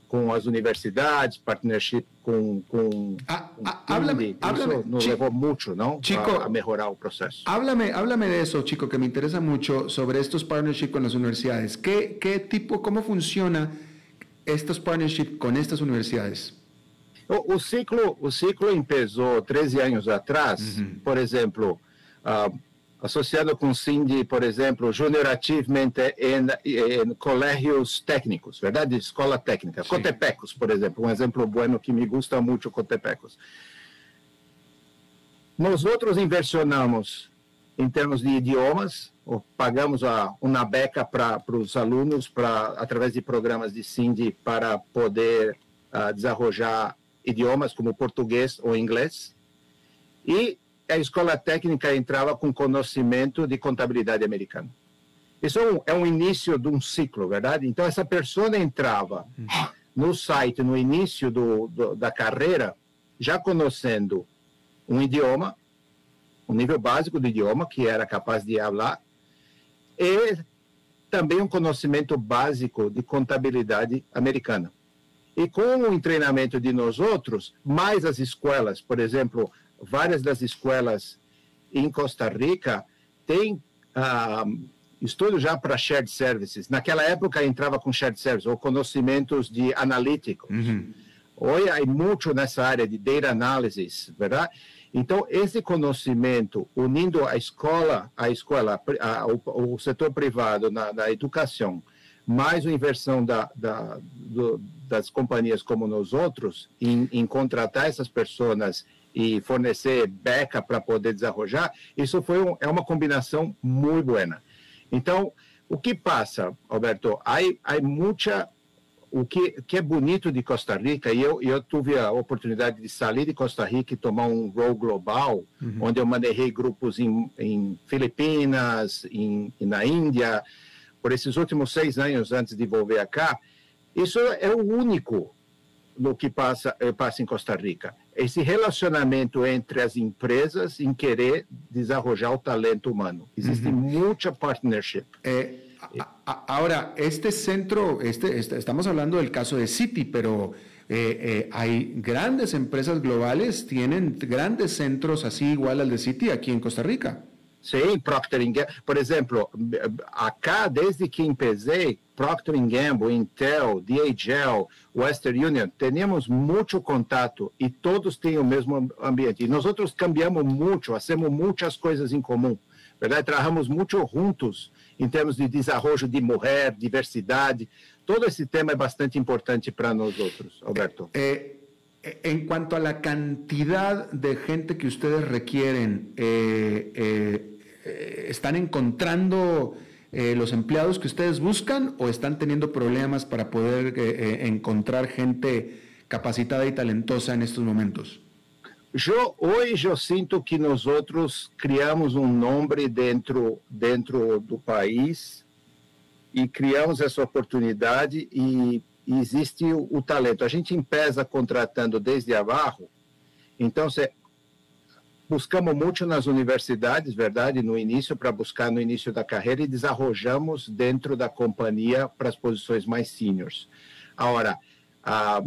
com as universidades, partnership com, com, ah, ah, háblame, háblame, nos chico, levó mucho, ¿no? Chico, a, a, mejorar el proceso. Háblame, háblame de eso, chico, que me interesa mucho sobre estos partnerships con las universidades. ¿Qué, qué tipo, cómo funciona estos partnerships con estas universidades? O, o ciclo, o ciclo empezó 13 anos atrás, uh -huh. por exemplo, uh, associado com Cindy, por exemplo, Achievement em, em colégios técnicos, verdade? Escola técnica. Sim. Cotepecos, por exemplo, um exemplo bueno que me gusta muito, Cotepecos. Nós outros inversionamos em termos de idiomas, pagamos a, uma beca para os alunos, para através de programas de Cindy, para poder uh, desenvolver idiomas como português ou inglês. E a escola técnica entrava com conhecimento de contabilidade americana. Isso é um, é um início de um ciclo, verdade? Então, essa pessoa entrava no site, no início do, do, da carreira, já conhecendo um idioma, um nível básico do idioma, que era capaz de falar, e também um conhecimento básico de contabilidade americana. E com o treinamento de nós outros, mais as escolas, por exemplo, várias das escolas em Costa Rica têm ah, estudo já para shared services. Naquela época entrava com shared services, ou conhecimentos de analíticos. Uhum. Hoje há muito nessa área de data analysis, verdade? Então, esse conhecimento, unindo a escola, a escola, a, o, o, setor privado na, na, educação, mais a inversão da, da, do, das companhias como nós outros, em, em contratar essas pessoas e fornecer beca para poder desarrojar, isso foi um, é uma combinação muito boa. Então, o que passa, Alberto? Há, muita o que, que é bonito de Costa Rica, e eu, eu tive a oportunidade de sair de Costa Rica e tomar um rol global, uhum. onde eu manejei grupos em, em Filipinas, em, na Índia, por esses últimos seis anos antes de volver cá. Isso é o único no que passa, eh, passa em Costa Rica esse relacionamento entre as empresas em querer desenvolver o talento humano. Existe uhum. muita partnership. É, ahora, este centro, este, este, estamos hablando del caso de City, pero eh, eh, hay grandes empresas globales, tienen grandes centros así igual al de City aquí en Costa Rica. Sim, Procter Gamble. Por exemplo, acá, desde que empecé, Procter Gamble, Intel, DHL, Western Union, temos muito contato e todos têm o mesmo ambiente. E nós cambiamos muito, fazemos muitas coisas em comum. Verdade? Trabalhamos muito juntos em termos de desenvolvimento de mulher, diversidade. Todo esse tema é bastante importante para nós outros, Alberto. Eh, En cuanto a la cantidad de gente que ustedes requieren, eh, eh, ¿están encontrando eh, los empleados que ustedes buscan o están teniendo problemas para poder encontrar gente capacitada y talentosa en estos momentos? Hoy yo siento que nosotros criamos un nombre dentro, dentro del país y criamos esa oportunidad y e existe o, o, talento. A gente empieza contratando desde abaixo, então se, buscamos muito nas universidades, verdade, no início, para buscar no início da carreira e desarrojamos dentro da companhia para as posições mais seniors. Agora, ah,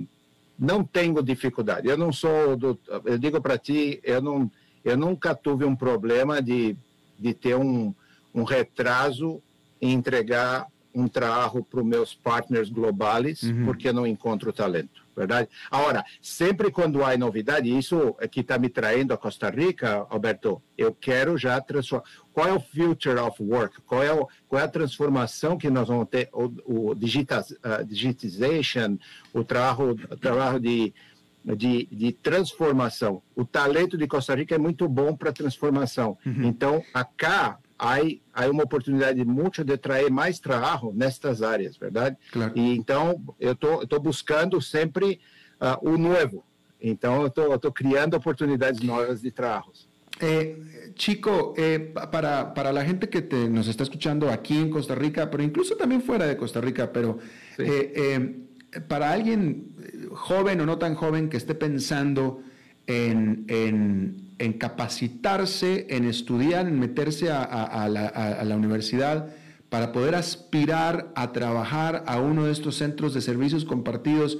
não tenho dificuldade. Eu não sou, do, eu digo para ti, eu, não, eu nunca tive um problema de, de ter um, um retraso em entregar um trabalho para os meus partners globais, uhum. porque não encontro talento, verdade? Agora, sempre quando há novidade, isso é que está me traindo a Costa Rica, Alberto, eu quero já transformar. Qual é o future of work? Qual é, o, qual é a transformação que nós vamos ter? O, o uh, digitization, o trabalho, o trabalho de, de, de, transformação. O talento de Costa Rica é muito bom para transformação. Uhum. Então, acá há, há uma oportunidade muito de trazer mais trabalho nestas áreas, verdade? Claro. E então eu tô, estou buscando sempre uh, o novo. Então eu estou criando oportunidades novas de trabalho. Eh, Chico, eh, para, para la gente que te, nos está escuchando aquí en Costa Rica, pero incluso también fuera de Costa Rica, pero sí. eh, eh para alguien joven o no tan joven que esté pensando en, en en capacitarse, en estudiar, en meterse a, la, universidad para poder aspirar a trabajar a uno de estos centros de servicios compartidos,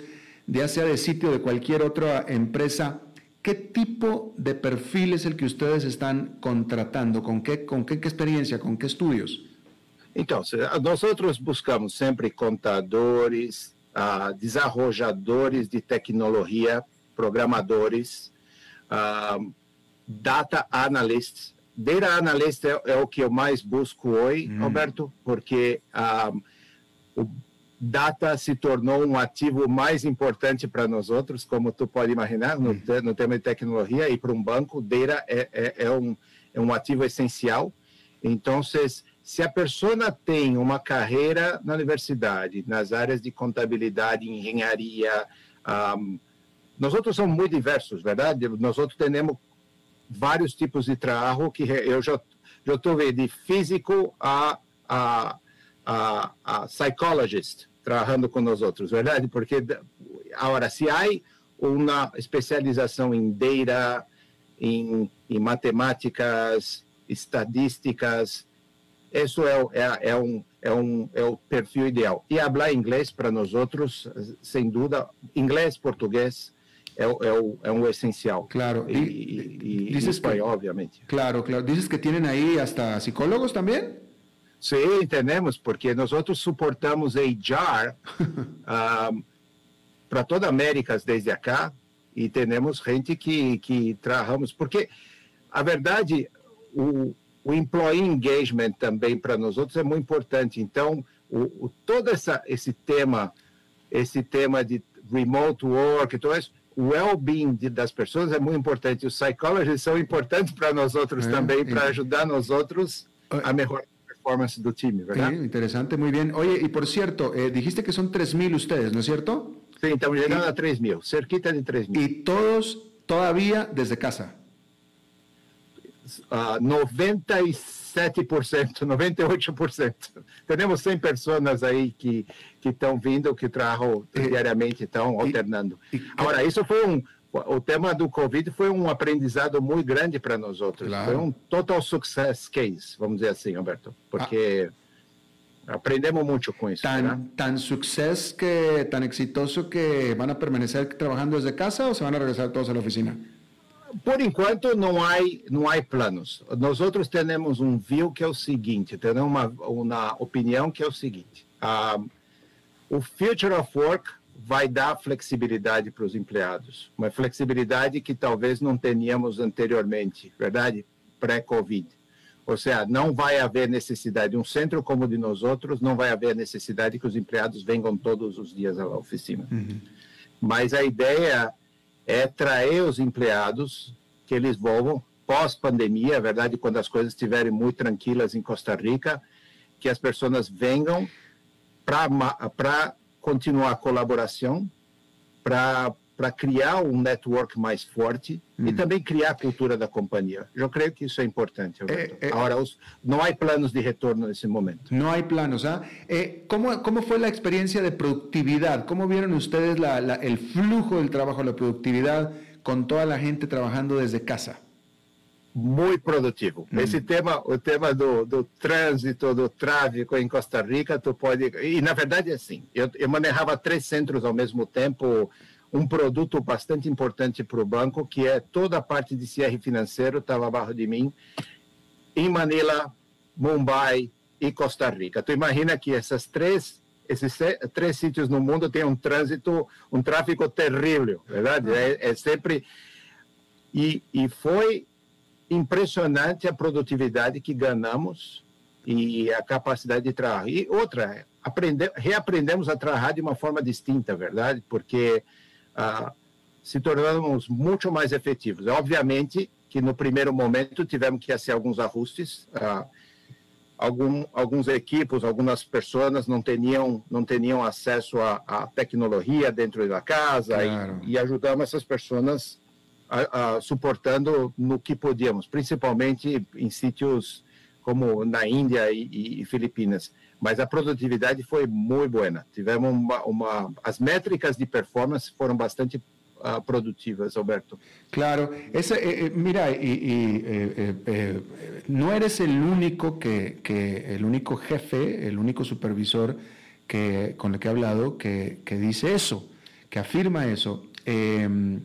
ya sea de sitio de cualquier otra empresa, ¿qué tipo de perfil es el que ustedes están contratando? ¿Con qué, con qué, experiencia? ¿Con qué estudios? Entonces, nosotros buscamos siempre contadores, uh, desarrolladores de tecnología, programadores, uh, data analysts. Data analyst é, é, o que eu mais busco hoje, hum. Roberto, porque um, o data se tornou um ativo mais importante para nós outros, como tu pode imaginar, no, hum. no tema de tecnologia e para um banco, data é, é, é, um, é um ativo essencial. Então, se a pessoa tem uma carreira na universidade, nas áreas de contabilidade, engenharia, um, nós outros somos muito diversos, verdade? Nós outros temos vários tipos de trabalho que eu já estou vendo de físico a, a, a, a psychologist trabalhando com nós outros, verdade? Porque agora se há uma especialização em data, em, em matemáticas, estadísticas, isso é, é, é, um, é, um, é o perfil ideal. E falar inglês para nós outros, sem dúvida, inglês, português, é, é, é um essencial. Claro. E, dices espanhol, que, obviamente. Claro, claro. Dices que tienen aí hasta psicólogos também? Sim, entendemos, porque nós suportamos HR [laughs] um, para toda a América desde acá e temos gente que, que trabalhamos, porque a verdade, o, o employee engagement também para nós outros é muito importante. Então, o, o, todo essa, esse tema, esse tema de remote work, todo isso, well-being das pessoas é muito importante. Os psicólogos são importantes para nós outros é, também, para ajudar nós outros a melhorar a performance do time, verdade? Sí, interessante, muito bem. Oye, e por certo, eh, dijiste que são 3 mil ustedes, ¿no es cierto? Sí, estamos chegando a 3 mil, cerquita de 3 mil. E todos todavía desde casa? Uh, 96 97%, 98%. [laughs] Temos 100 pessoas aí que que estão vindo, que trabalham diariamente, estão alternando. Agora, isso foi um o tema do Covid foi um aprendizado muito grande para nós outros. Claro. Foi um total success case, vamos dizer assim, Roberto, porque Aprendemos mucho con eso. Tan, tan suceso que, tan exitoso que a permanecer trabajando desde casa o se van a regresar todos la oficina? Por enquanto não há não há planos. Nós outros temos um view que é o seguinte, temos uma uma opinião que é o seguinte: uh, o future of work vai dar flexibilidade para os empregados, uma flexibilidade que talvez não teníamos anteriormente, verdade? Pré-Covid. Ou seja, não vai haver necessidade, um centro como o de nós outros, não vai haver necessidade que os empregados venham todos os dias à oficina. Uhum. Mas a ideia é trazer os empregados, que eles voltam pós-pandemia, é verdade, quando as coisas estiverem muito tranquilas em Costa Rica, que as pessoas venham para continuar a colaboração, para para criar um network mais forte hum. e também criar a cultura da companhia. Eu creio que isso é importante. É, é, Agora, os, não há planos de retorno nesse momento. Não há planos. ¿ah? Eh, como, como foi a experiência de produtividade? Como viram vocês o flujo do trabalho, a produtividade com toda a gente trabalhando desde casa? Muito produtivo. Hum. Esse tema, o tema do, do trânsito, do tráfego em Costa Rica, tu pode. E na verdade é assim. Eu, eu manejava três centros ao mesmo tempo um produto bastante importante para o banco, que é toda a parte de CR financeiro estava abaixo de mim, em Manila, Mumbai e Costa Rica. Tu imagina que essas três esses três sítios no mundo têm um trânsito, um tráfego terrível, verdade? É, é sempre e, e foi impressionante a produtividade que ganhamos e a capacidade de trabalhar. E outra, aprender, reaprendemos a trabalhar de uma forma distinta, verdade? Porque ah, se tornamos muito mais efetivos. Obviamente que no primeiro momento tivemos que fazer alguns ajustes. Ah, algum, alguns equipos, algumas pessoas não tinham não tinham acesso à, tecnologia dentro da casa claro. e, e, ajudamos essas pessoas a, a, suportando no que podíamos, principalmente em sítios como na Índia e, e Filipinas mas a produtividade foi muito boa. Tivemos uma, uma, as métricas de performance foram bastante uh, produtivas, Alberto. Claro, eh, eh mira, y, y eh, eh, no eres el único que, que, el único jefe, el único supervisor que con el que he hablado que, que dice eso, que afirma eso. Em,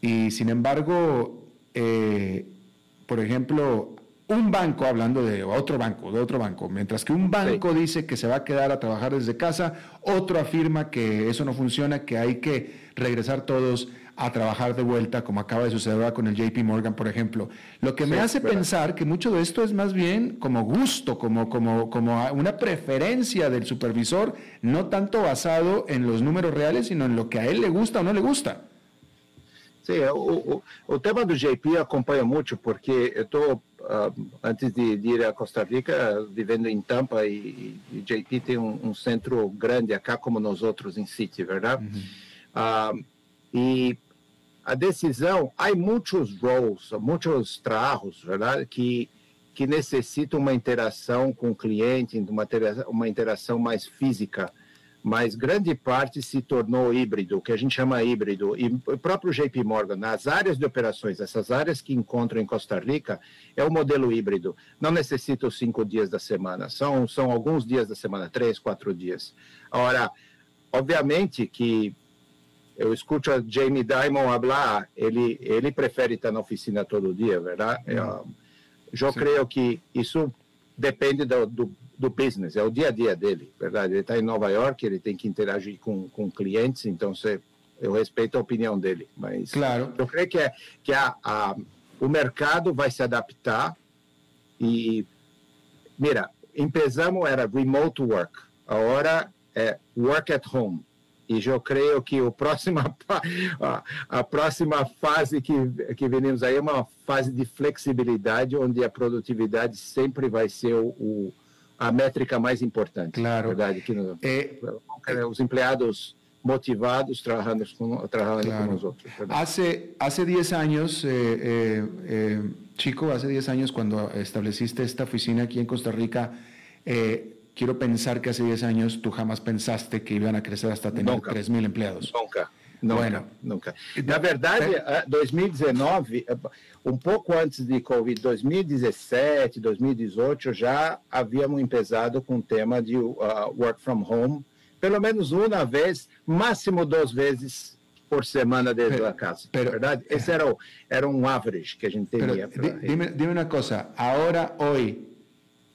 y sin embargo, por ejemplo, un banco, hablando de otro banco, de otro banco, mientras que un banco dice que se va a quedar a trabajar desde casa, otro afirma que eso no funciona, que hay que regresar todos a trabajar de vuelta, como acaba de suceder con el JP Morgan, por ejemplo. Lo que me hace pensar que mucho de esto es más bien como gusto, como, como, como una preferencia del supervisor, no tanto basado en los números reales, sino en lo que a él le gusta o no le gusta. Sí, el tema del JP acompaña mucho porque eu estou uh, antes de, de, ir a Costa Rica, vivendo em Tampa, e, e JP tem um, um, centro grande acá, como nós outros em City, verdade? Uhum. Uh, e a decisão, há muitos roles, muitos trabalhos, verdade, que que necessitam uma interação com o cliente, uma, uma interação mais física mas grande parte se tornou híbrido, o que a gente chama híbrido. E o próprio JP Morgan, nas áreas de operações, essas áreas que encontram em Costa Rica, é o modelo híbrido. Não necessita os cinco dias da semana, são, são alguns dias da semana, três, quatro dias. Agora, obviamente que eu escuto a Jamie Dimon falar, ele, ele prefere estar na oficina todo dia, verdade? Eu, eu creio que isso depende do, do do business, é o dia a dia dele, verdade? Ele está em Nova York, ele tem que interagir com, com clientes, então você, eu respeito a opinião dele, mas claro. eu creio que, é, que a, a, o mercado vai se adaptar e, mira, empezamos era remote work, agora é work at home, e eu creio que o próxima, [laughs] a, próxima fase que, que venimos aí é uma fase de flexibilidade, onde a produtividade sempre vai ser o, o a métrica mais importante. Claro. Verdade, que no, os empregados motivados trabajando con, trabajando claro. con nosotros. Hace, hace 10 años, eh, eh, eh, Chico, hace 10 años cuando estableciste esta oficina aquí en Costa Rica, eh, quiero pensar que hace 10 años tú jamás pensaste que iban a crecer hasta tener 3.000 empleados. Nunca, Nunca, nunca. Na verdade, 2019, um pouco antes de Covid, 2017, 2018, já havíamos empezado com o tema de uh, work from home, pelo menos uma vez, máximo duas vezes por semana desde a casa. Pero, verdade? Esse era, o, era um average que a gente tinha. Dime, dime uma coisa, agora, hoje,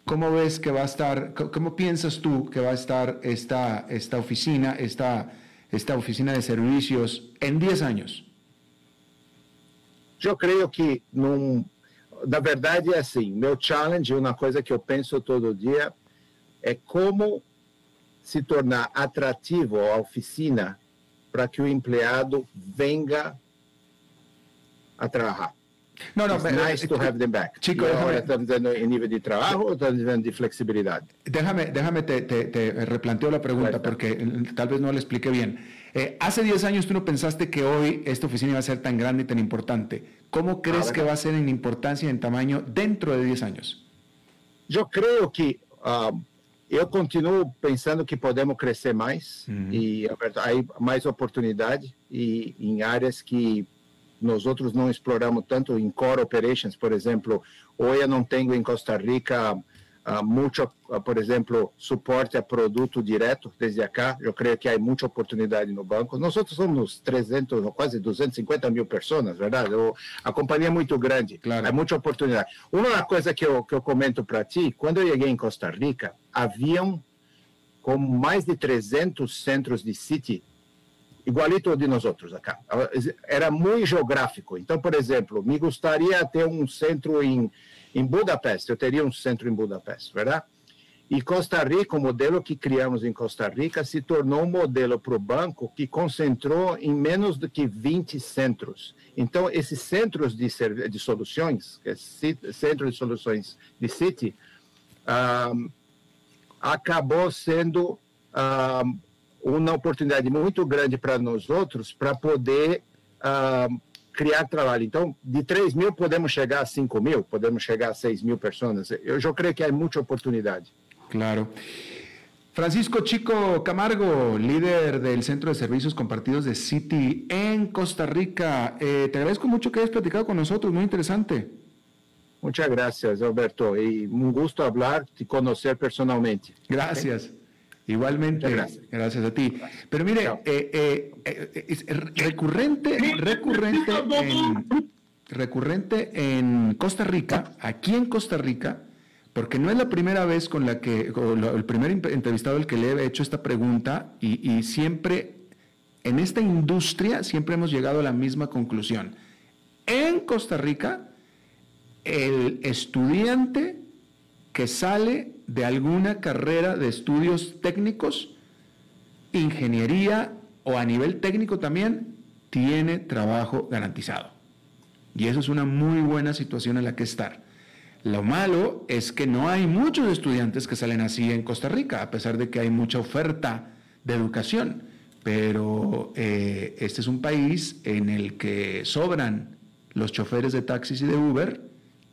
como ves que vai estar, como pensas tu que vai estar esta, esta oficina, esta esta oficina de servicios en 10 años? Eu creio que, num, na verdade, é assim: meu challenge, uma coisa que eu penso todo dia, é como se tornar atrativo a oficina para que o empregado venha a trabalhar. No, no, It's nice to have them back. Chico, estamos diciendo en nivel de trabajo estamos de flexibilidad. Déjame, déjame te, te, te replanteo la pregunta porque tal vez no la expliqué bien. Eh, hace 10 años tú no pensaste que hoy esta oficina iba a ser tan grande y tan importante. ¿Cómo crees que va a ser en importancia y en tamaño dentro de 10 años? Yo creo que um, eu continuo pensando que podemos crescer mais uhum. e hay mais oportunidade e em áreas que nós outros não exploramos tanto em core operations, por exemplo, hoje eu não tenho em Costa Rica uh, muito, uh, por exemplo, suporte a produto direto desde acá. Eu creio que há muita oportunidade no banco. Nós outros somos 300, quase 250 mil pessoas, verdade? a companhia é muito grande, claro. há muita oportunidade. Uma coisa que eu, que eu comento para ti, quando eu cheguei em Costa Rica, haviam como mais de 300 centros de City igualito de nós outros acá. Era muito geográfico. Então, por exemplo, me gostaria ter um centro em, em Budapeste. Eu teria um centro em Budapeste, verdade? E Costa Rica, o modelo que criamos em Costa Rica, se tornou um modelo para o banco que concentrou em menos do que 20 centros. Então, esses centros de, de soluções, centro de soluções de City, um, acabou sendo um, uma oportunidade muito grande para nós outros para poder uh, criar trabalho. Então, de 3 mil podemos chegar a 5 mil, podemos chegar a 6 mil pessoas. Eu já creio que há muita oportunidade. Claro. Francisco Chico Camargo, líder del Centro de Servicios Compartidos de City en Costa Rica. Eh, te agradezco mucho que hayas platicado con nosotros, muy interesante. Muchas gracias, Alberto, y un gusto hablar y conocer personalmente. Gracias. Igualmente, gracias. a ti. Pero mire, eh, eh, eh, es recurrente, recurrente, en, recurrente en Costa Rica, aquí en Costa Rica, porque no es la primera vez con la que, el primer entrevistado al que le he hecho esta pregunta, y, y siempre, en esta industria, siempre hemos llegado a la misma conclusión. En Costa Rica, el estudiante que sale de alguna carrera de estudios técnicos, ingeniería o a nivel técnico también, tiene trabajo garantizado. Y eso es una muy buena situación en la que estar. Lo malo es que no hay muchos estudiantes que salen así en Costa Rica, a pesar de que hay mucha oferta de educación. Pero eh, este es un país en el que sobran los choferes de taxis y de Uber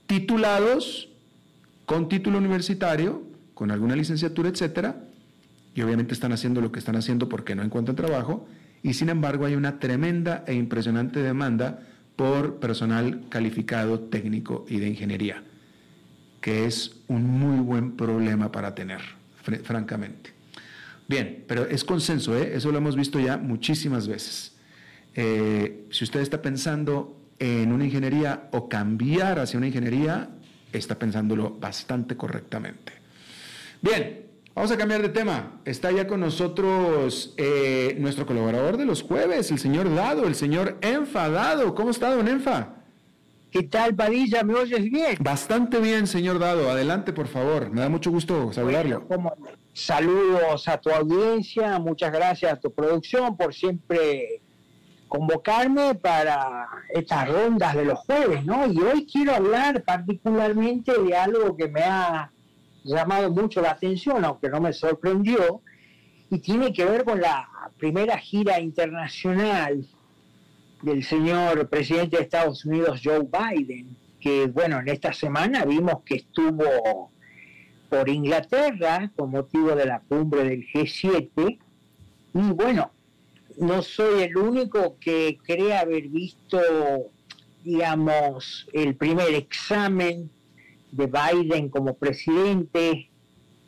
titulados con título universitario, con alguna licenciatura, etcétera, y obviamente están haciendo lo que están haciendo porque no encuentran trabajo, y sin embargo hay una tremenda e impresionante demanda por personal calificado técnico y de ingeniería, que es un muy buen problema para tener, francamente. Bien, pero es consenso, ¿eh? eso lo hemos visto ya muchísimas veces. Eh, si usted está pensando en una ingeniería o cambiar hacia una ingeniería, está pensándolo bastante correctamente. Bien, vamos a cambiar de tema. Está ya con nosotros eh, nuestro colaborador de los jueves, el señor Dado, el señor Enfadado. ¿Cómo está, don Enfa? ¿Qué tal, Padilla? ¿Me oyes bien? Bastante bien, señor Dado. Adelante, por favor. Me da mucho gusto saludarlo. Saludos a tu audiencia. Muchas gracias a tu producción por siempre convocarme para estas rondas de los jueves, ¿no? Y hoy quiero hablar particularmente de algo que me ha llamado mucho la atención, aunque no me sorprendió, y tiene que ver con la primera gira internacional del señor presidente de Estados Unidos, Joe Biden, que bueno, en esta semana vimos que estuvo por Inglaterra con motivo de la cumbre del G7, y bueno, no soy el único que cree haber visto, digamos, el primer examen de Biden como presidente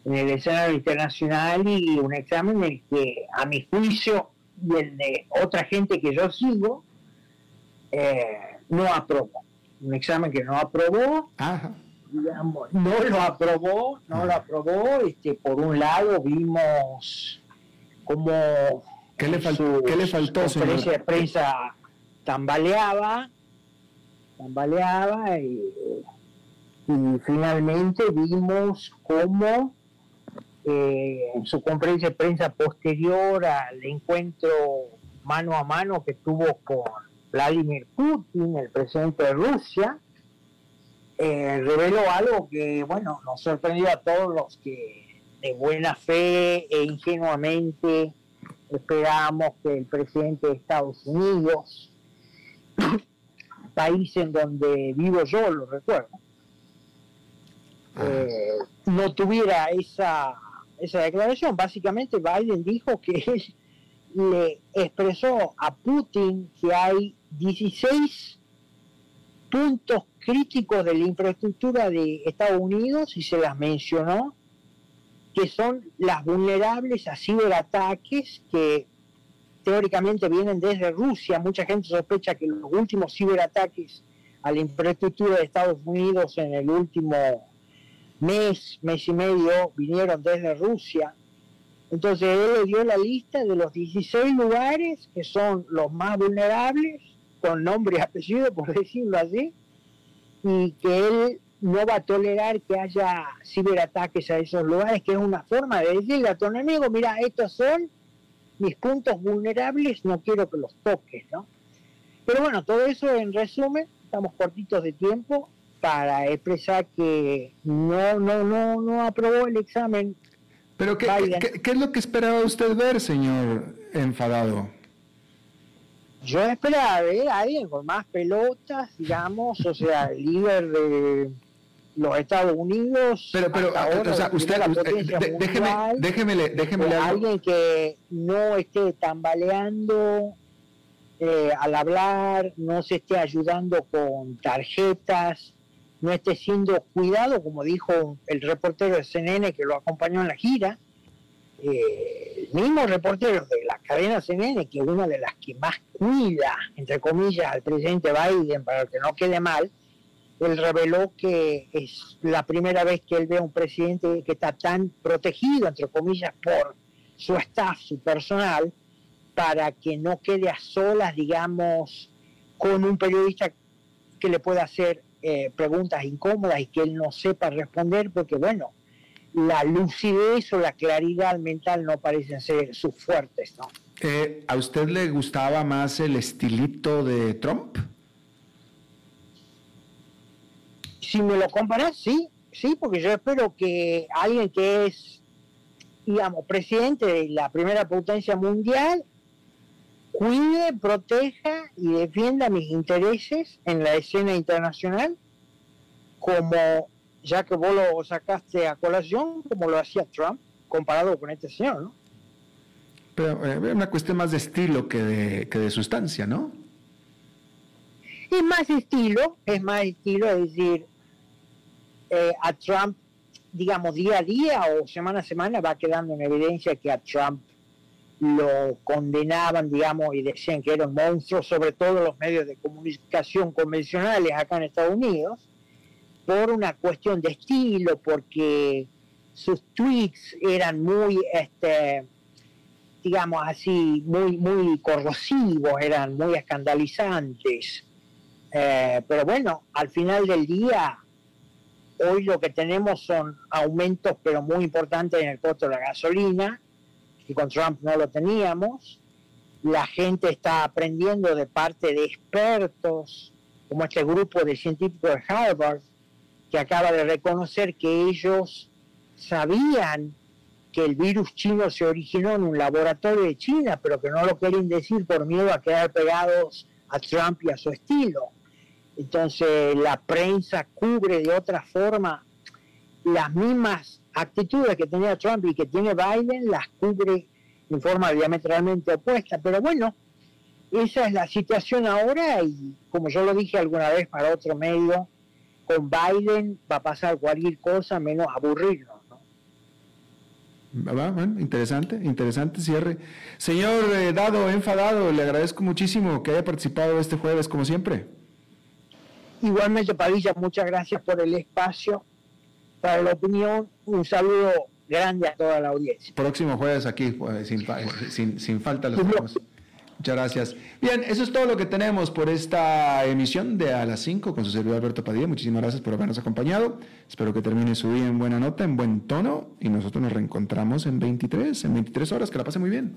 en el escenario internacional y un examen en el que, a mi juicio y el de otra gente que yo sigo, eh, no aprobó. Un examen que no aprobó, Digamos, no lo aprobó, no lo aprobó. Este, por un lado vimos como ¿Qué le, ¿qué le faltó, conferencia de prensa tambaleaba, tambaleaba y, finalmente vimos cómo eh, en su conferencia de prensa posterior al encuentro mano a mano que tuvo con Vladimir Putin, el presidente de Rusia, eh, reveló algo que, bueno, nos sorprendió a todos los que de buena fe e ingenuamente esperábamos que el presidente de Estados Unidos, [coughs] país en donde vivo yo, lo recuerdo, eh, no tuviera esa, esa declaración. Básicamente Biden dijo que [laughs] él le expresó a Putin que hay 16 puntos críticos de la infraestructura de Estados Unidos y se las mencionó, que son las vulnerables a ciberataques que teóricamente vienen desde Rusia. Mucha gente sospecha que los últimos ciberataques a la infraestructura de Estados Unidos en el último mes, mes y medio, vinieron desde Rusia. Entonces él le dio la lista de los 16 lugares que son los más vulnerables, con nombre y apellido, por [laughs] decirlo así, y que él no va a tolerar que haya ciberataques a esos lugares, que es una forma de decirle a tu enemigo, mira, estos son mis puntos vulnerables, no quiero que los toques, ¿no? Pero bueno, todo eso en resumen, estamos cortitos de tiempo para expresar que no, no, no, no aprobó el examen pero ¿qué, ¿qué, es lo que esperaba usted ver, señor enfadado? Yo esperaba ver a alguien con más pelotas, digamos, o sea, [laughs] líder de los Estados Unidos. Pero, pero, o sea, usted, déjeme, déjeme, déjeme, Alguien que no esté tambaleando eh, al hablar, no se esté ayudando con tarjetas, no esté siendo cuidado, como dijo el reportero de CNN que lo acompañó en la gira, eh, el mismo reportero de la cadena CNN, que es una de las que más cuida, entre comillas, al presidente Biden para que no quede mal, él reveló que es la primera vez que él ve a un presidente que está tan protegido, entre comillas, por su staff, su personal, para que no quede a solas, digamos, con un periodista que le pueda hacer eh, preguntas incómodas y que él no sepa responder, porque bueno, la lucidez o la claridad mental no parecen ser sus fuertes, ¿no? Eh, ¿A usted le gustaba más el estilito de Trump? Si me lo comparas, sí, sí, porque yo espero que alguien que es, digamos, presidente de la primera potencia mundial cuide, proteja y defienda mis intereses en la escena internacional, como ya que vos lo sacaste a colación, como lo hacía Trump, comparado con este señor, ¿no? Pero eh, es una cuestión más de estilo que de, que de sustancia, ¿no? Es más estilo, es más estilo, es decir, eh, a Trump, digamos, día a día o semana a semana va quedando en evidencia que a Trump lo condenaban, digamos, y decían que era un monstruo, sobre todo los medios de comunicación convencionales acá en Estados Unidos, por una cuestión de estilo, porque sus tweets eran muy, este, digamos así, muy, muy corrosivos, eran muy escandalizantes. Eh, pero bueno, al final del día, hoy lo que tenemos son aumentos, pero muy importantes en el costo de la gasolina, que con Trump no lo teníamos. La gente está aprendiendo de parte de expertos, como este grupo de científicos de Harvard, que acaba de reconocer que ellos sabían que el virus chino se originó en un laboratorio de China, pero que no lo quieren decir por miedo a quedar pegados a Trump y a su estilo. Entonces la prensa cubre de otra forma las mismas actitudes que tenía Trump y que tiene Biden las cubre en forma diametralmente opuesta. Pero bueno, esa es la situación ahora y como yo lo dije alguna vez para otro medio, con Biden va a pasar cualquier cosa menos aburrirnos. Bueno, interesante, interesante cierre. Señor eh, Dado, enfadado, le agradezco muchísimo que haya participado este jueves, como siempre. Igualmente, Padilla, muchas gracias por el espacio, para la opinión. Un saludo grande a toda la audiencia. Próximo jueves aquí, pues, sin, sin, sin falta los Muchas gracias. Bien, eso es todo lo que tenemos por esta emisión de A las 5 con su servidor Alberto Padilla. Muchísimas gracias por habernos acompañado. Espero que termine su día en buena nota, en buen tono y nosotros nos reencontramos en 23, en 23 horas. Que la pase muy bien.